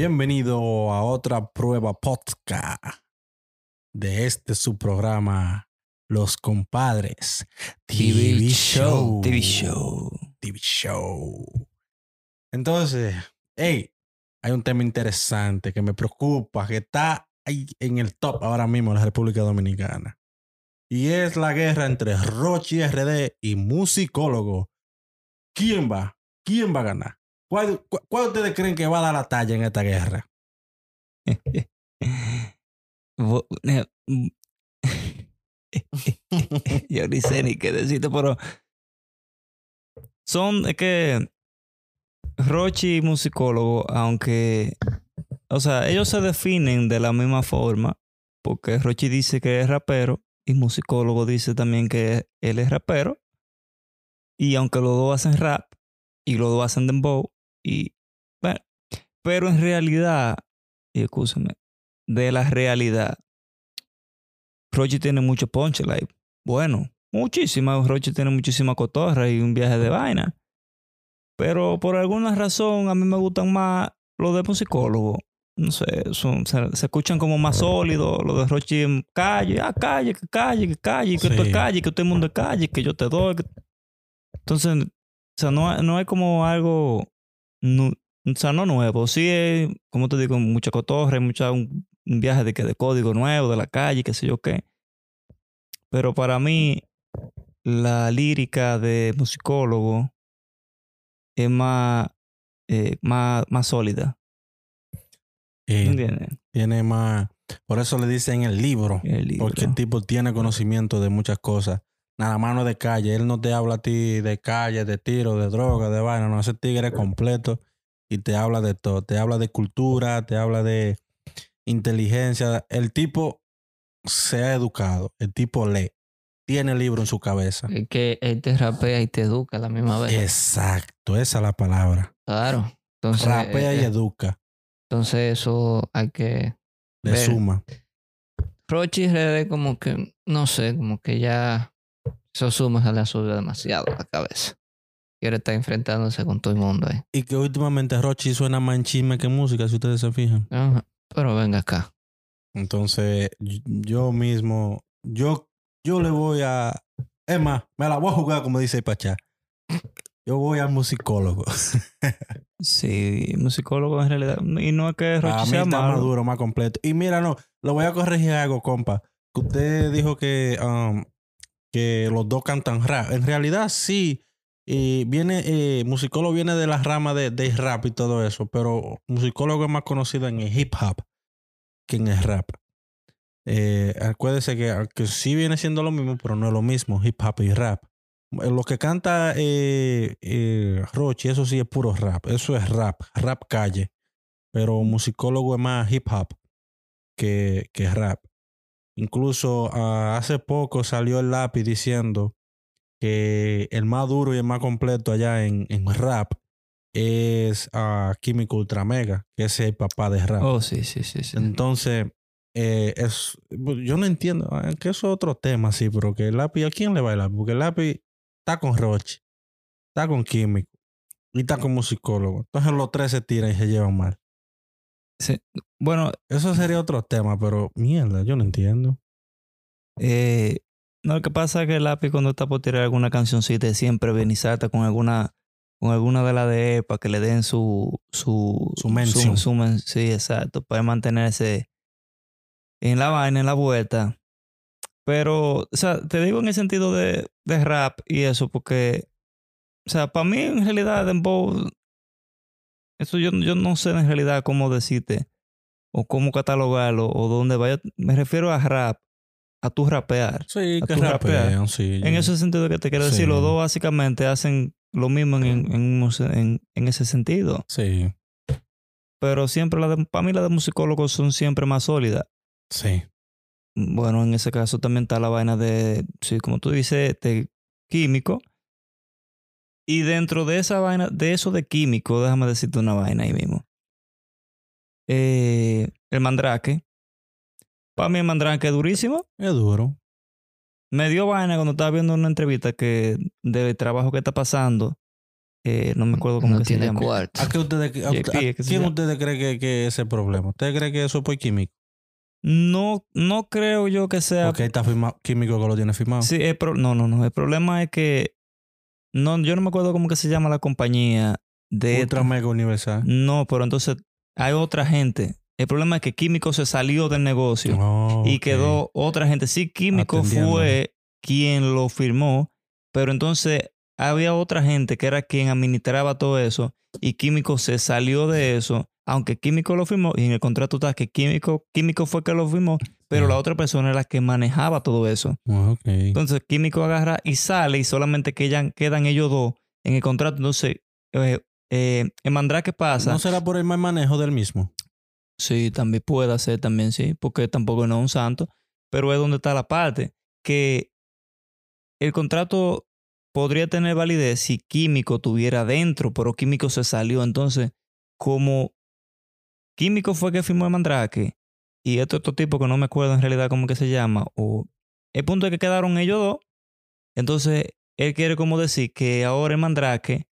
Bienvenido a otra prueba podcast de este su programa Los Compadres TV, Show. TV Show. TV Show. Entonces, hey, hay un tema interesante que me preocupa, que está ahí en el top ahora mismo en la República Dominicana. Y es la guerra entre Rochi RD y Musicólogo. ¿Quién va? ¿Quién va a ganar? ¿Cuál, cu- cuál ustedes creen que va a dar la talla en esta guerra? Mm. Yo ni sé ni qué decirte, pero son, es que Rochi y musicólogo, aunque, o sea, ellos se definen de la misma forma, porque Rochi dice que es rapero y musicólogo dice también que él es rapero, y aunque los dos hacen rap y los dos hacen dembow, y bueno, pero en realidad, y escúchame, de la realidad, Rochi tiene mucho punchline. Bueno, muchísima. Rochi tiene muchísima cotorra y un viaje de vaina. Pero por alguna razón a mí me gustan más los de musicólogo. No sé, son, se, se escuchan como más sólidos. Los de Rochi en calle. Ah, calle, que calle, que calle, que Sí. es calle, que todo el mundo es calle, que yo te doy. que- Entonces, o sea, no, no hay como algo. Nu- o sea, no nuevo. Sí es, como te digo, mucha cotorra, y mucha, un, un viaje de, que de código nuevo, de la calle, qué sé yo qué. Pero para mí, la lírica de musicólogo es más, eh, más, más sólida. Eh, ¿Entiendes? tiene más. Por eso le dicen el libro. El libro. Porque el tipo tiene conocimiento de muchas cosas. Nada más no de calle. Él no te habla a ti de calle, de tiro, de droga, de vaina. No, ese tigre es completo y te habla de todo. Te habla de cultura, te habla de inteligencia. El tipo se ha educado. El tipo lee. Tiene el libro en su cabeza. Es que él te rapea y te educa a la misma vez. Exacto, esa es la palabra. Claro. Entonces, Rapea y eh, educa. entonces eso hay que... De ver. suma. Rochi RD como que, no sé, como que ya... Eso suma se le ha subido demasiado a la cabeza. Quiere estar enfrentándose con todo el mundo ahí. Y que últimamente Rochi suena más en chisme que música, si ustedes se fijan. Ajá. Pero venga acá. Entonces, y- yo mismo, yo, yo le voy a. Es más, me la voy a jugar como dice Pachá. Yo voy al musicólogo. Sí, musicólogo en realidad. Y no es que Rochi a mí sea está más duro, más completo. Y mira, no, lo voy a corregir algo, compa. Que usted dijo que, um, que los dos cantan rap. En realidad, sí. Viene, eh, musicólogo viene de la rama de, de rap y todo eso, pero musicólogo es más conocido en el hip hop que en el rap. Eh, acuérdese que, que sí viene siendo lo mismo, pero no es lo mismo, hip hop y rap. Eh, Lo que canta Rochi, eso sí es puro rap. Eso es rap, rap calle. Pero musicólogo es más hip hop que, que rap. Incluso ah, hace poco salió el lápiz diciendo que el más duro y el más completo allá en, en rap es ah, Químico Ultra Mega, que es el papá de rap. Oh, sí, sí, sí. sí. Entonces, eh, es, yo no entiendo, eh, que eso es otro tema, sí, pero que el lápiz, ¿a quién le va el lápiz? Porque el lápiz está con Roche, está con Químico y está con musicólogo. Entonces los tres se tiran y se llevan mal. Sí. Bueno, Eso sería otro tema, pero mierda, yo no entiendo. Eh, no, lo que pasa es que el lápiz cuando está por tirar alguna cancioncita siempre viene y salta con alguna con alguna de las de él para que le den su su Su mención. su men- sí, exacto, para mantenerse en la vaina, en la vuelta. Pero, o sea, te digo en el sentido de, de rap y eso, porque, o sea, para mí en realidad Dembow, eso yo, yo no sé en realidad cómo decirte o cómo catalogarlo o dónde vaya. Me refiero a rap, a tu rapear. Sí, A que tu rapear. sí. En ese sentido que te quiero Sí. decir, los dos básicamente hacen lo mismo en, en, en- en ese sentido. Sí, Pero siempre, la de, para mí, las de musicólogos son siempre más sólidas. sí. Bueno, en ese caso también está la vaina de, sí, como tú dices, de químico. Y dentro de esa vaina, de eso de químico, déjame decirte una vaina ahí mismo. Eh, el mandrake. Para mí el mandrake es durísimo. Es duro. Me dio vaina cuando estaba viendo una entrevista que del trabajo que está pasando eh, no me acuerdo cómo no que se llama. cuarto. ¿A, qué ustedes, a, JP, a es que se quién ustedes creen que, que es ese problema? ¿Ustedes creen que eso es por químico? No, no creo yo que sea. Porque está firmado, químico que lo tiene firmado. Sí, el pro- no, no, no. El problema es que no, yo no me acuerdo cómo que se llama la compañía de Ultra Mega Universal. No, pero entonces hay otra gente. El problema es que Químico se salió del negocio Oh, y quedó otra gente. Sí, Químico Atendiendo. fue quien lo firmó, pero entonces había otra gente que era quien administraba todo eso y Químico se salió de eso, aunque Químico lo firmó y en el contrato está que Químico, Químico fue que lo firmó, pero la otra persona era la que manejaba todo eso. Ah, ok. Entonces Químico agarra y sale y solamente quedan, quedan ellos dos en el contrato. Entonces, eh, eh, en Mandrake pasa. ¿No será por el mal manejo del mismo? Sí, también puede ser, también sí, porque tampoco no es un santo, pero es donde está la parte, que el contrato podría tener validez si Químico tuviera dentro, pero Químico se salió. Entonces, como Químico fue que firmó el Mandrake, y este otro tipo que no me acuerdo en realidad cómo que se llama, o el punto es que quedaron ellos dos, entonces él quiere como decir que ahora el Mandrake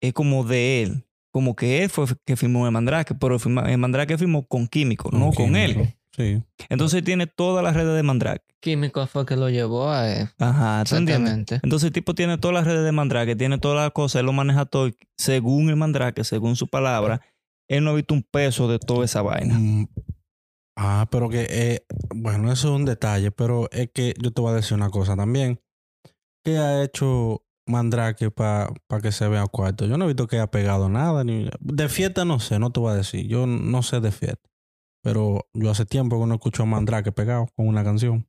es como de él. Como que él fue que firmó el Mandrake, pero el, Mandrake firmó con Químico, no con Químico. él. Sí. Entonces tiene todas las redes de Mandrake. Químico fue que lo llevó a él. Ajá. Exactamente. Entonces el tipo tiene todas las redes de Mandrake, tiene todas las cosas, él lo maneja todo según el Mandrake, según su palabra. Él no ha visto un peso de toda esa vaina. Mm, Ah, pero que, eh, bueno, eso es un detalle, pero es que yo te voy a decir una cosa también. ¿Qué ha hecho Mandrake para que se vea cuarto? Yo no he visto que haya pegado nada. Ni, de fiesta no sé, no te voy a decir. Yo no sé de fiesta. Pero yo hace tiempo que no escucho a Mandrake pegado con una canción.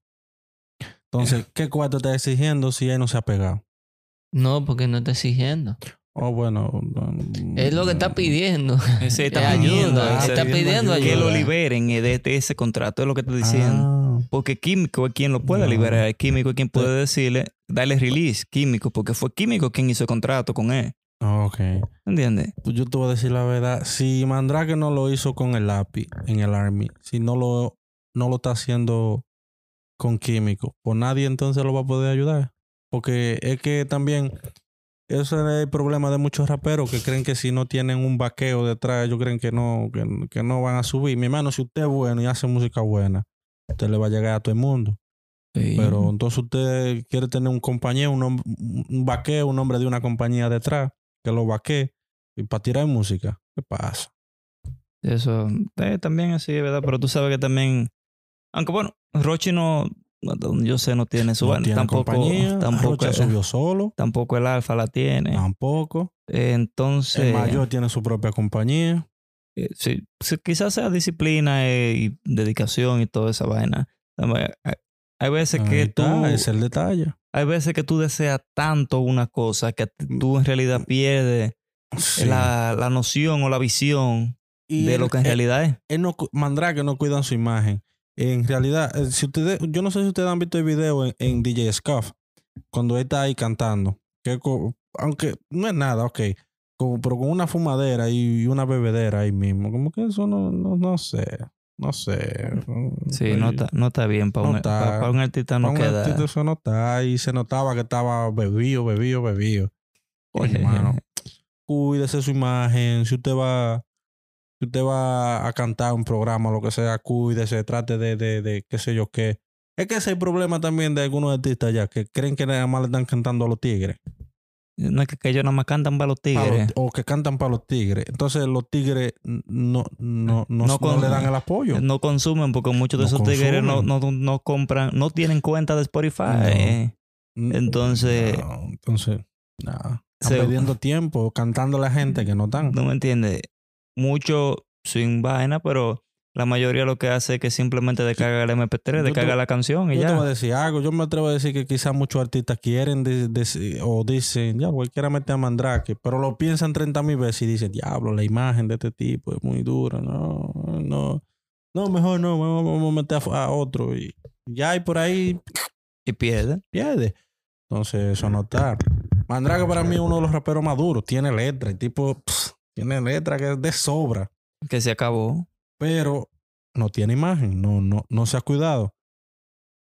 Entonces, ¿qué cuarto está exigiendo si él no se ha pegado? No, porque no está exigiendo. Oh, bueno. Es lo que está pidiendo. Ese Eh, está ayuda, pidiendo, ah, está pidiendo que lo liberen de, de ese contrato, es lo que estoy diciendo. Ah, Porque Químico es quien lo puede No. liberar. Químico es quien puede decirle, darle release. Químico, porque fue Químico quien hizo el contrato con él. ok. ¿Entiendes? Pues yo te voy a decir la verdad. Si Mandrake no lo hizo con el lápiz en el Army, si no lo, no lo está haciendo con químico, pues nadie entonces lo va a poder ayudar. Porque es que también ese es el problema de muchos raperos que creen que si no tienen un vaqueo detrás, ellos creen que no, que, que no van a subir. Mi hermano, si usted es bueno y hace música buena, usted le va a llegar a todo el mundo. Pero entonces usted quiere tener un compañero, un, hom- un vaqueo, un hombre de una compañía detrás, que lo vaquee, y para tirar música. ¿Qué pasa? Eso eh, también así verdad, pero tú sabes que también, aunque bueno, Rochi no, yo sé, no tiene su No tiene tampoco, compañía, tampoco, Rocha subió solo, tampoco el Alfa la tiene. tampoco. Eh, Entonces, El mayor tiene su propia compañía. eh, sí, quizás sea disciplina eh, y dedicación y toda esa vaina. También Hay, veces Ahí que está, tú, es el detalle. hay veces que tú deseas tanto una cosa que tú en realidad pierdes Sí. la, la noción o la visión Y de él- lo que en él- realidad es. él no, Mandrake no cuidan su imagen. En realidad, eh, si ustedes, yo no sé si ustedes han visto el video en, en DJ Scuff, cuando él está ahí cantando, que aunque no es nada, ok, como- pero con una fumadera y una bebedera ahí mismo, como que eso no, no, no sé, no sé. Sí, no está, no está bien para No un, está. pa- pa' un artista no Pa' un artista eso no está y se notaba que estaba bebido, bebido, bebido. Oye, hermano, cuídese su imagen. Si usted va, si usted va a cantar un programa lo que sea, cuídese, trate de, de, de qué sé yo qué. Es que ese es el problema también de algunos artistas ya, que creen que nada más le están cantando a los tigres. No es que, que ellos nada más cantan para los tigres. o que cantan para los tigres. Entonces los tigres no, no, no, no, No le dan el apoyo. No consumen porque muchos de esos tigres no, consumen. no, no compran, no tienen cuenta de Spotify. Entonces- entonces, nada. Están Se- perdiendo tiempo cantando a la gente que no están. No me entiendes. Mucho sin vaina, pero la mayoría lo que hace es que simplemente descarga el MP3, Yo te- descarga la canción y Yo te voy a ya. decir algo. Yo me atrevo a decir que quizás muchos artistas quieren de- de- o dicen, ya, cualquiera mete a Mandrake, pero lo piensan 30 mil veces y dicen, diablo, la imagen de este tipo es muy dura. No, no. No, mejor no, vamos, vamos a meter a, a otro. Y ya hay por ahí, Y pierde. pierde. Entonces, eso no está. Mandrake para mí es uno de los raperos más duros. Tiene letra. El tipo pff, tiene letra que es de sobra. Que se acabó. Pero no tiene imagen. No, no, no se ha cuidado.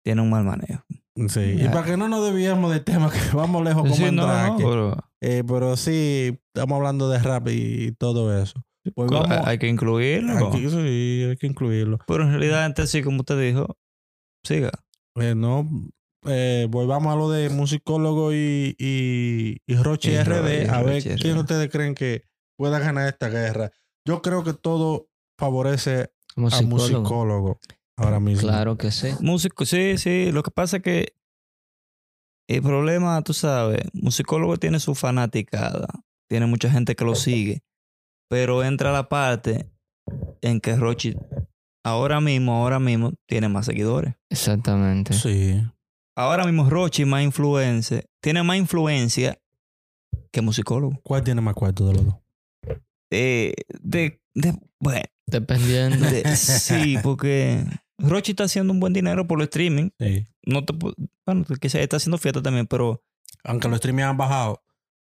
Tiene un mal manejo. Sí. Y para que no nos desviemos del tema, que vamos lejos como Sí, en no, no, Drake. pero Eh, pero sí, estamos hablando de rap y todo eso. Pues hay- vamos. hay que incluirlo. Sí, hay que incluirlo. Pero en realidad, antes sí, como usted dijo, siga. Eh, no, eh, volvamos a lo de musicólogo y, y, y Roche Y RD. a ver Roche quién ustedes creen que pueda ganar esta guerra. Yo creo que todo favorece a Musicólogo. musicólogo ahora mismo. Claro que sí. Músico, sí, sí. Lo que pasa es que el problema, tú sabes, musicólogo tiene su fanaticada. Tiene mucha gente que lo sigue. Pero entra la parte en que Rochi ahora mismo, ahora mismo, tiene más seguidores. Exactamente. Sí. Ahora mismo Rochi más influencia, tiene más influencia que musicólogo. ¿Cuál tiene más cuarto de los dos? Eh, de, de, bueno, Dependiendo. de- sí, porque Rochi está haciendo un buen dinero por el streaming. Sí. No te, bueno, quizás está haciendo fiesta también, pero Aunque los streaming han bajado.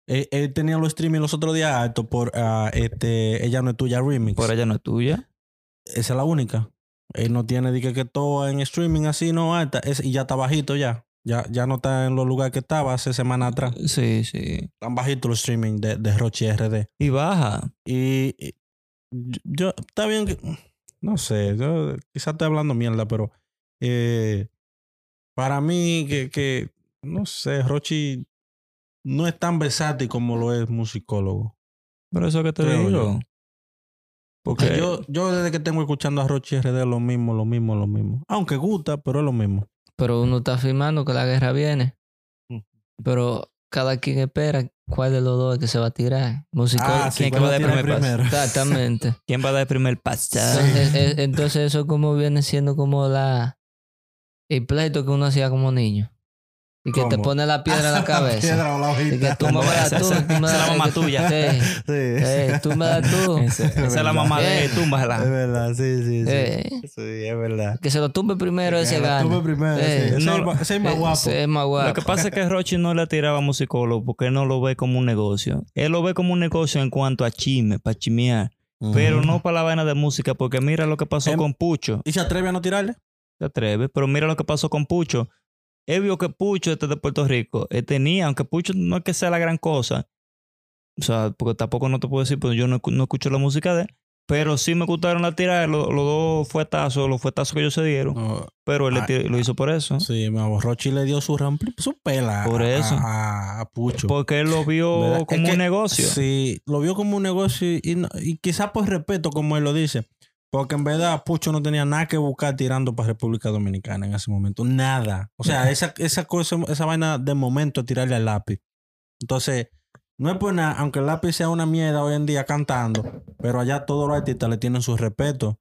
Él, él tenía los streaming los otros días altos por ah, este Ella no es tuya remix. por allá no es tuya. Esa es la única. Él no tiene de que, que todo en streaming así, no alta. Es, y ya está bajito ya. Ya, ya no está en los lugares que estaba hace semana atrás. Sí, sí. Están bajitos los streaming de, de Rochi RD. Y baja. Y, y yo, está bien que, no sé, yo quizás estoy hablando mierda, pero eh, para mí que, que, no sé, Rochi no es tan versátil como lo es musicólogo. Por eso que te Creo digo. yo. Porque yo, yo desde que tengo escuchando a Rochi RD lo mismo, lo mismo, lo mismo. Aunque gusta, pero es lo mismo. Pero uno está afirmando que la guerra viene. Mm. Pero cada quien espera cuál de los dos es que se va a tirar. Musicólogo. Ah, sí, ¿quién que ¿cuál va a dar primer paso? Exactamente. ¿Quién va a dar el primer paso? Entonces, eh, entonces eso como viene siendo como la el pleito que uno hacía como niño. Y que te pone la piedra en la cabeza. Piedra o la Y que tú me das tú, Esa- tú me esa es la mamá tuya. Sí. Sí. Eh, tú me das tú. Esa esa es la mamá de Eh. túmbala. Es verdad, sí, sí, sí. Eh, Sí, es verdad. que se lo tumbe primero ese Que la gana. tuve primero, Eh, sí. Ese no, es más- ese es más Eh, guapo. es más guapo. Lo que pasa es que Rochi no le tiraba a musicólogo porque él no lo ve como un negocio. Él lo ve como un negocio en cuanto a chisme, para chimear. Pero no para la vaina de música, porque mira lo que pasó Em- con Pucho. ¿Y se atreve a no tirarle? Se atreve, pero mira lo que pasó con Pucho. Él vio que Pucho, este de Puerto Rico, él tenía, aunque Pucho no es que sea la gran cosa, o sea, porque tampoco no te puedo decir, pues yo no, no escucho la música de él, pero sí me gustaron la tirada, los, los dos fuetazos, los fuetazos que ellos se dieron, No. pero él Ah. lo hizo por eso. Sí, mi Rochi le dio su rampli, su pela. Por eso. A, a Pucho. Porque él lo vio ¿Verdad? como Es que- un negocio. Sí, lo vio como un negocio y, y, no- y quizás por respeto, como él lo dice. Porque en verdad Pucho no tenía nada que buscar tirando para República Dominicana en ese momento. Nada. O sea, esa, esa cosa, esa vaina de momento tirarle al lápiz. Entonces, no es por nada, aunque el lápiz sea una mierda hoy en día cantando, pero allá todos los artistas le tienen su respeto.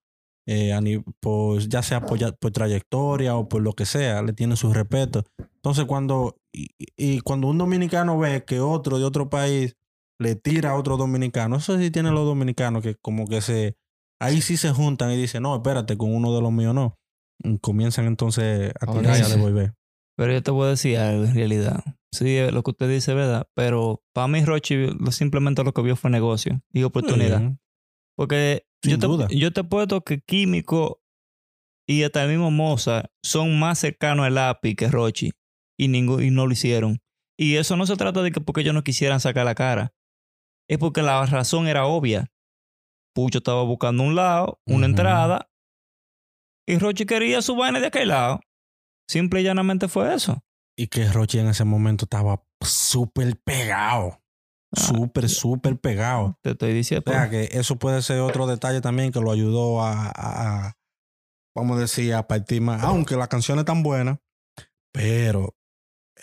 eh, pues, ya sea por, ya- por trayectoria o por lo que sea, le tienen su respeto. Entonces, cuando, y, y cuando un dominicano ve que otro de otro país le tira a otro dominicano, eso sí tienen los dominicanos que como que se, ahí sí se juntan y dicen, no, espérate, con uno de los míos no. Y comienzan entonces a tirar y a devolver. Pero yo te voy a decir algo en realidad. Sí, lo que usted dice es verdad, pero para mí Rochi simplemente lo que vio fue negocio y oportunidad. Porque Sin yo te, duda. yo te puesto que Químico y hasta el mismo Moza son más cercanos al lápiz que Rochi y, ningún, y no lo hicieron. Y eso no se trata de que porque ellos no quisieran sacar la cara. Es porque la razón era obvia. Pucho estaba buscando un lado, una entrada, y Rochi quería su vaina de aquel lado. Simple y llanamente fue eso. Y que Rochi en ese momento estaba súper pegado. Ah, Súper, súper pegado. Te estoy diciendo. O sea que eso puede ser otro detalle también que lo ayudó a, a- a, vamos a decir, a partir más. Aunque la canción es tan buena, pero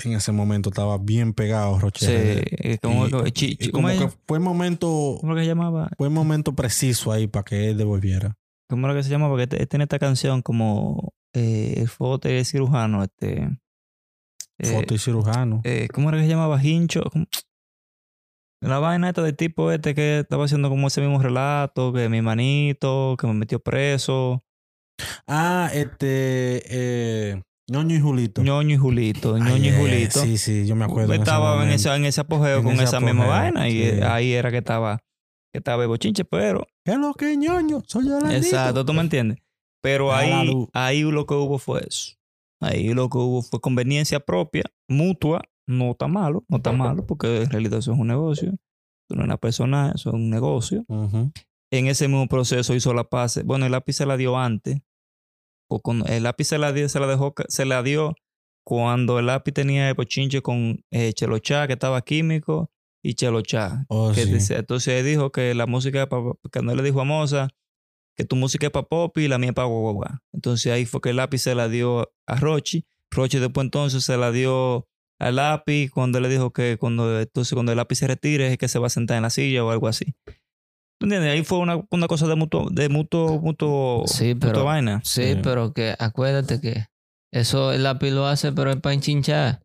en ese momento estaba bien pegado Roche. Sí, como, Y- como- y chi- chi- como ¿cómo, que fue el momento, ¿Cómo que se llamaba? fue el momento preciso ahí para que él devolviera. ¿Cómo era que se llama? Porque este- tiene esta canción como eh, el foto de cirujano. Este, eh, Foto y cirujano. eh, ¿Cómo era que se llamaba? Hincho. ¿Cómo? La vaina esta del tipo este que estaba haciendo como ese mismo relato, que mi manito, que me metió preso, Ah, este, eh, Ñoño y Julito. ñoño y Julito, ñoño Ay, y eh, Julito. Sí, sí, yo me acuerdo. estaba en ese, en ese apogeo En con ese esa misma vaina y sí. eh, ahí era que estaba, que estaba el bochinche, pero ¿Qué es lo que es Ñoño? Soy yo Exacto, ¿tú me entiendes? Pero ahí, ahí lo que hubo fue eso. Ahí lo que hubo fue conveniencia propia, mutua, no está malo, no está malo, porque en realidad eso es un negocio. Eso no es una persona, eso es un negocio. En ese mismo proceso hizo la paz. Bueno, el lápiz se la dio antes. El lápiz se la dio, se la dejó, se la dio cuando el lápiz tenía el pochinche con eh, Chelochá, que estaba químico, y Chelochá. Oh, que sí. dice- entonces él dijo que la música cuando él le dijo a Moza que tu música es para pop y la mía es para guagua. Entonces ahí fue que el lápiz se la dio a Rochi. Rochi después entonces se la dio al lápiz cuando él le dijo que cuando, entonces cuando el lápiz se retire es que se va a sentar en la silla o algo así. ¿Tú entiendes? Ahí fue una, una cosa de mutuo, de mutuo, mutuo, Sí, vaina. Sí, Sí. pero que acuérdate que eso el lápiz lo hace, pero es para enchinchar.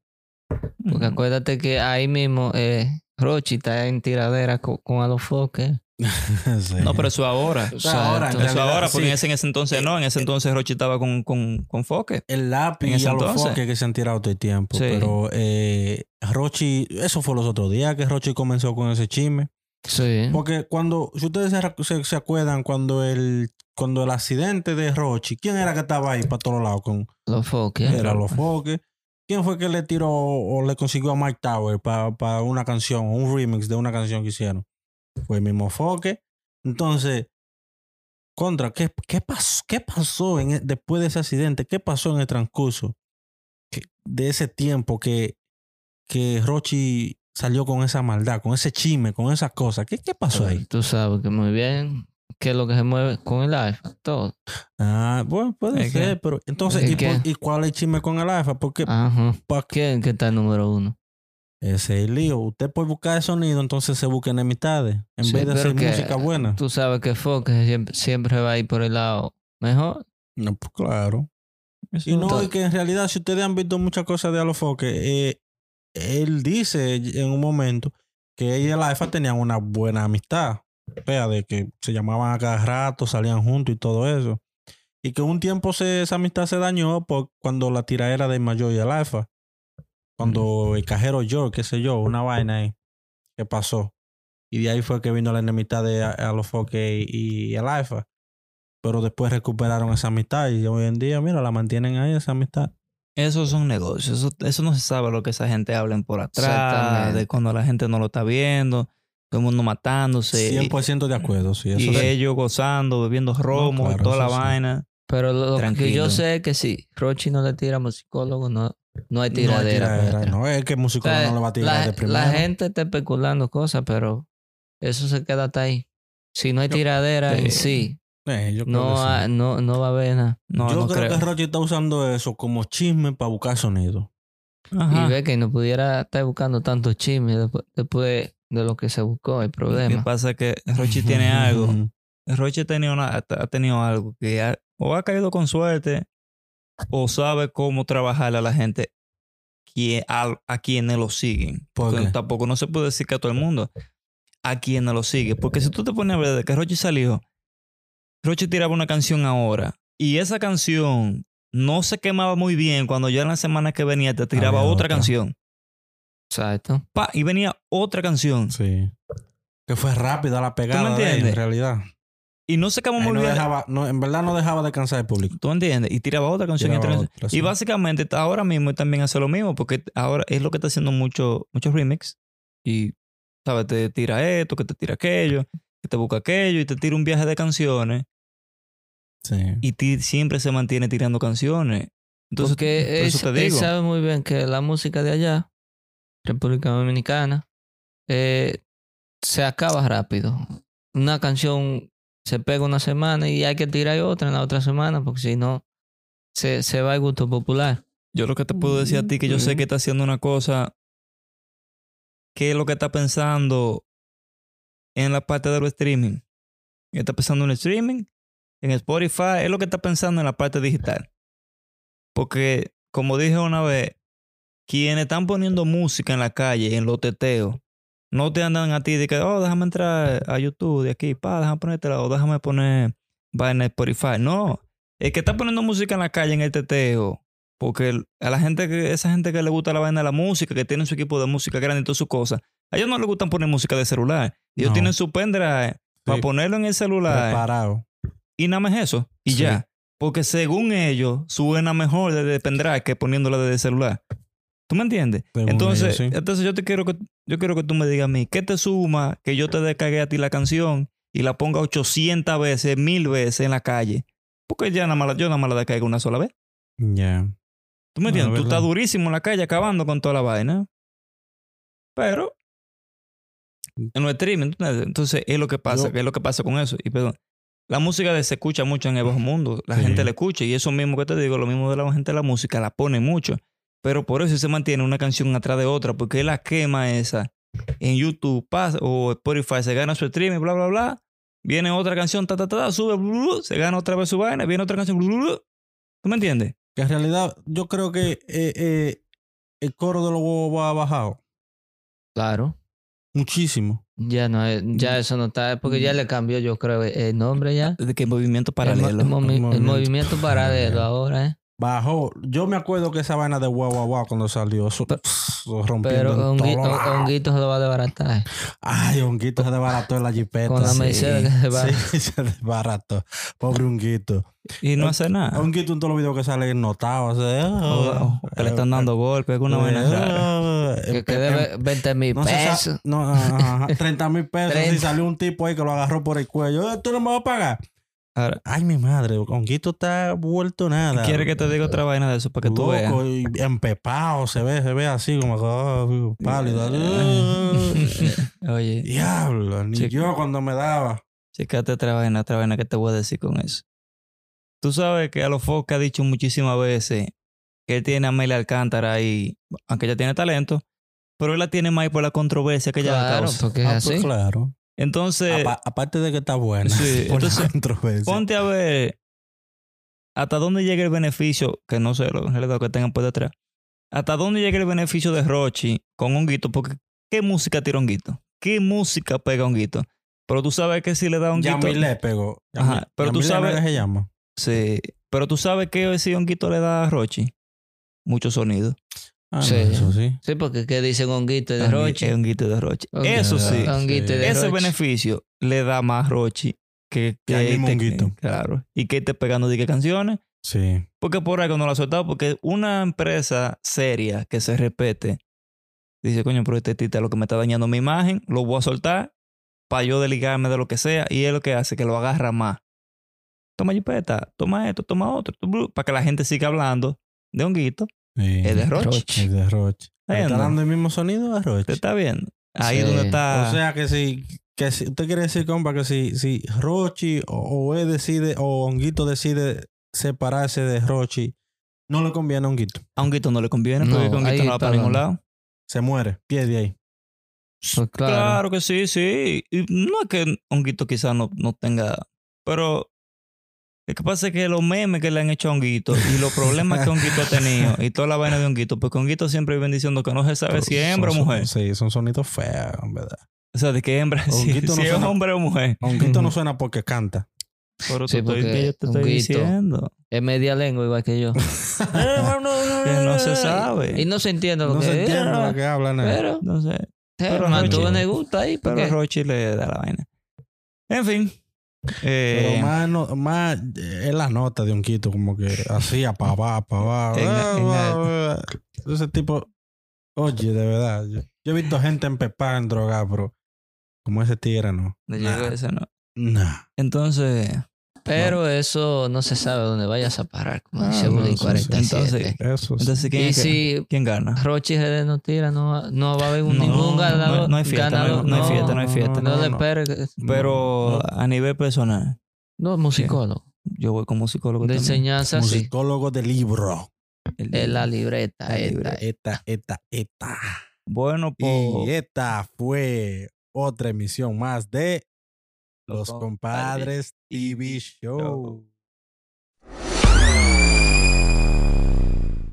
Porque acuérdate que ahí mismo eh, Rochi está en tiradera con, con Alofoque. Sí. No, pero eso ahora. O sea, ahora, en Exacto. Eso realidad, ahora, porque sí. en ese, en ese entonces no. En ese entonces Rochi estaba con, con, con Foque. el lápiz en ese y a los que se han tirado todo el tiempo. Sí. Pero eh, Rochi, eso fue los otros días que Rochi comenzó con ese chisme. Sí. Porque cuando, si ustedes se, se- se acuerdan, cuando el, cuando el accidente de Rochi, ¿quién era que estaba ahí para todos lados? Con, Alofoque. era los foques. ¿Quién fue que le tiró o le consiguió a Mike Tower para una canción, un remix de una canción que hicieron? Fue el mismo Foque. Entonces, contra, ¿qué, qué, pasó, qué pasó en e- después de ese accidente? ¿Qué pasó en el transcurso de ese tiempo que, que Rochi salió con esa maldad, con ese chisme, con esas cosas? ¿Qué, qué pasó ahí? Tú sabes que muy bien. ¿Qué es lo que se mueve con el iPhone? Todo. Ah, bueno, puede Es que- ser, pero entonces, es ¿y, por- ¿y cuál es el chisme con el alfa? Porque Ajá. pa- ¿Quién está el número uno? ese es el lío. Usted por buscar el sonido, entonces se busca enemistades en Sí, vez de hacer que música buena. Tú sabes que Foque siempre, siempre va a ir por el lado mejor. No, pues claro. Eso- Y no, to- y que en realidad, si ustedes han visto muchas cosas de Alofoque, eh, él dice en un momento que ella y el Alfa tenían una buena amistad. O sea, de que se llamaban a cada rato, salían juntos y todo eso. Y que un tiempo se, esa amistad se dañó por cuando la tiradera del mayor y el Alfa. Cuando el cajero yo, qué sé yo, una vaina ahí que pasó. Y de ahí fue que vino la enemistad de Alofoque y, y el Alfa. Pero después recuperaron esa amistad y hoy en día, mira, la mantienen ahí, esa amistad. Esos son negocios. Eso, eso no se sabe lo que esa gente hablen por atrás, de cuando la gente no lo está viendo, todo el mundo matándose. y- 100% de acuerdo, sí. Eso y ellos gozando, bebiendo romo claro, y toda la eso sí. vaina. Pero lo, lo que yo sé es que si Rochi no le tira a musicólogo, no, no hay No hay tiradera. tiradera. No, es que el O músico sea, no le va a tirar la, de primero. la gente está especulando cosas, pero eso se queda hasta ahí. Si no hay Yo- tiradera en Sí. Eh, yo creo no, que sí. no, no va a haber nada. No, yo no creo, creo. que Rochi está usando eso como chisme para buscar sonido. Ajá. Y ve que no pudiera estar buscando tantos chismes después, después de lo que se buscó, el Lo que problema. pasa es que Rochi tiene algo. Rochi ha tenido, una- ha tenido algo que ha- o ha caído con suerte o sabe cómo trabajarle a la gente que, a, a quienes lo siguen. ¿Por Porque tampoco no se puede decir que a todo el mundo. A quienes lo sigue. Porque si tú te pones a ver desde que Rochi salió, Rochi tiraba una canción ahora y esa canción no se quemaba muy bien cuando ya en la semana que venía te tiraba Había otra, otra. canción. Exacto. Pa, y venía otra canción. Sí. Que fue rápida la pegada me de él, entiendes? en realidad. Y no se quemó muy no bien. dejaba, no, en verdad no dejaba de cansar el público. ¿Tú entiendes? Y tiraba otra canción. y Tiraba otra sí. Y básicamente ahora mismo también hace lo mismo porque ahora es lo que está haciendo mucho, muchos remix. Y, ¿sabes? Te tira esto, que te tira aquello, que te busca aquello y te tira un viaje de canciones Sí. y ti- siempre se mantiene tirando canciones. Entonces, Porque por él, eso te él digo. sabe muy bien que la música de allá, República Dominicana, eh, se acaba rápido. Una canción se pega una semana y hay que tirar otra en la otra semana porque si no, se, se va el gusto popular. Yo lo que te puedo decir a ti que yo sé que está haciendo una cosa que es lo que está pensando en la parte de los streaming. Está pensando en el streaming, en Spotify, es lo que está pensando en la parte digital. Porque, como dije una vez, quienes están poniendo música en la calle, en los teteos, no te andan a ti de que, oh, déjame entrar a YouTube de aquí, pa, déjame ponértela, o déjame poner vaina Spotify. No, el que está poniendo música en la calle, en el teteo, porque a la gente que, esa gente que le gusta la vaina de la música, que tienen su equipo de música grande y todas sus cosas, a ellos no les gustan poner música de celular. Ellos No. tienen su pendrive para ponerlo en el celular Preparado. y nada más eso. Y ya. Porque según ellos, suena mejor desde pendrive que poniéndola desde celular. ¿Tú me entiendes? Según entonces, ellos, sí. entonces yo te quiero que yo quiero que tú me digas a mí, ¿qué te suma que yo te descargué a ti la canción y la ponga 800 veces, 1000 veces en la calle? Porque ya nada más yo nada más la descargo una sola vez. Ya. ¿Tú me entiendes? es Tú estás durísimo en la calle acabando con toda la vaina. Pero en los streaming, entonces es lo que pasa, Yo- que es lo que pasa con eso. Y perdón, la música se escucha mucho en el bajo mundo, la Sí. gente la escucha y eso mismo que te digo, lo mismo de la gente de la música, la pone mucho. Pero por eso se mantiene una canción atrás de otra, porque la quema esa en YouTube pasa, o Spotify, se gana su streaming, bla, bla, bla. Viene otra canción, ta, ta, ta, ta, sube, blu, blu, se gana otra vez su vaina, viene otra canción, blu, blu, blu. ¿tú me entiendes? Que en realidad yo creo que eh, eh, el coro de los huevos ha bajado Claro. Muchísimo. Ya no es- ya eso no está, porque ya le cambió, yo creo, el nombre ya. De que movimiento El, mo- paralelo. el movi- el movimiento movimiento paralelo paralelo. ahora, ¿eh? Bajó. Yo me acuerdo que esa vaina de guau guau guau cuando salió, eso, rompiendo Pero en Hongui- todos lados. Hon- Honguito se lo va a desbaratar. ¿eh? Ay, Honguito se desbarató en la jipeta. Con la sí. Mercedes que se va. Sí, se desbarató. Pobre Honguito. Y no hace nada. Honguito en todos los videos que sale notado. O sea, O- o que le están dando golpes, alguna vaina rara. eh, Que, que debe 20 mil No pesos. no, ajá, ajá, 30 mil pesos. Y 30. salió un tipo ahí que lo agarró por el cuello. "Eh, ¿Tú no me vas a pagar? Ahora, Ay, mi madre. Honguito está vuelto nada. ¿quiere que te diga otra vaina de eso para que tú veas? Loco y empepado. Se ve, se ve así como oh, pálido. Oye, Diablo. Ni yo cuando me daba. checate otra vaina, otra vaina que te voy a decir con eso. Tú sabes que a los Fox ha dicho muchísimas veces que él tiene a Amelia Alcántara ahí, aunque ella tiene talento, pero él la tiene más por la controversia que ella Claro, causa. porque es Ah, así. pues claro. Entonces, Apa- aparte de que está buena. Sí, entonces, ponte a ver hasta dónde llega el beneficio, que no sé, lo realidad que tengan por detrás. Hasta dónde llega el beneficio de Rochi con Honguito, porque ¿qué música tira Honguito? ¿Qué música pega Honguito? Pero tú sabes que si le da Honguito. Yamile pegó. Ajá, pero tú sabes- ¿no es que se llama? Sí. Pero tú sabes que si Honguito le da a Rochi, mucho sonido. Ah, no, Sí. eso sí. Sí, porque ¿qué dicen Honguito de es Honguito de Rochi. Honguito Eso de- sí. Honguito de Ese beneficio le da más Rochi que, Que que mismo te- Honguito. Claro. Y que esté pegando de qué canciones. Sí. Porque por algo no lo ha soltado. Porque una empresa seria que se respete dice, coño, pero este tita es lo que me está dañando mi imagen, lo voy a soltar para yo desligarme de lo que sea. Y es lo que hace que lo agarra más. Toma jipeta, toma esto, toma otro, para que la gente siga hablando de honguito. Sí. Es de Rochi. Rochi. Es de Roche. ¿Está dando el mismo sonido a Roche? ¿Usted está viendo? Ahí Sí. donde está. O sea que si, que si usted quiere decir, compa, que si, si Rochi o, o él decide, o Honguito decide separarse de Rochi, no le conviene a Honguito. a Honguito no le conviene No, porque Honguito no va está para ningún la- lado. Se muere, pierde ahí. Pues Claro. claro. que sí, sí. Y no es que Honguito quizás no, no tenga. Pero lo que pasa es que los memes que le han hecho a Honguito y los problemas que Honguito ha tenido y toda la vaina de Honguito, porque Honguito siempre viven diciendo que no se sabe si es hembra o Son- mujer. Sí, son sonidos feos, en verdad. O sea, de que hembra, si, Honguito no si es hombre o mujer. Honguito no suena porque canta. Pero Sí, estoy, porque yo te estoy Honguito- diciendo Es media lengua igual que yo. que no se sabe. Y no se entiende lo No que se entiende lo que hablan. Pero, No sé. pero pero Rochi- en el gusto ahí. Pero Rochi le da la vaina. En fin. Eh, Pero más, no- más eh, es la nota de Honguito, como que así, a pa' abajo, pa' abajo. En- Ah, Ese tipo, oye, de verdad. Yo, yo he visto gente empepar en droga, pero como ese tigre, no. no Nah, llegó ese, no. nah. Entonces, pero eso no se sabe dónde vayas a parar, como Ah, dice no, Bullying eso sí. 47. Entonces, Eso sí. entonces ¿quién, y si ¿quién gana? Rochi GD no tira, no, va- no va a haber un- No, ningún ganador. no hay fiesta, no hay- ganador, no hay fiesta, no hay fiesta. No, le Pero a nivel personal, No, musicólogo. yo voy como psicólogo De también. enseñanza, sí. Musicólogo de libro. El- Es la libreta. La esta. libreta. Esta, esta, esta. Bueno, pues Y esta fue otra emisión más de Los Los Compadres TV. Show.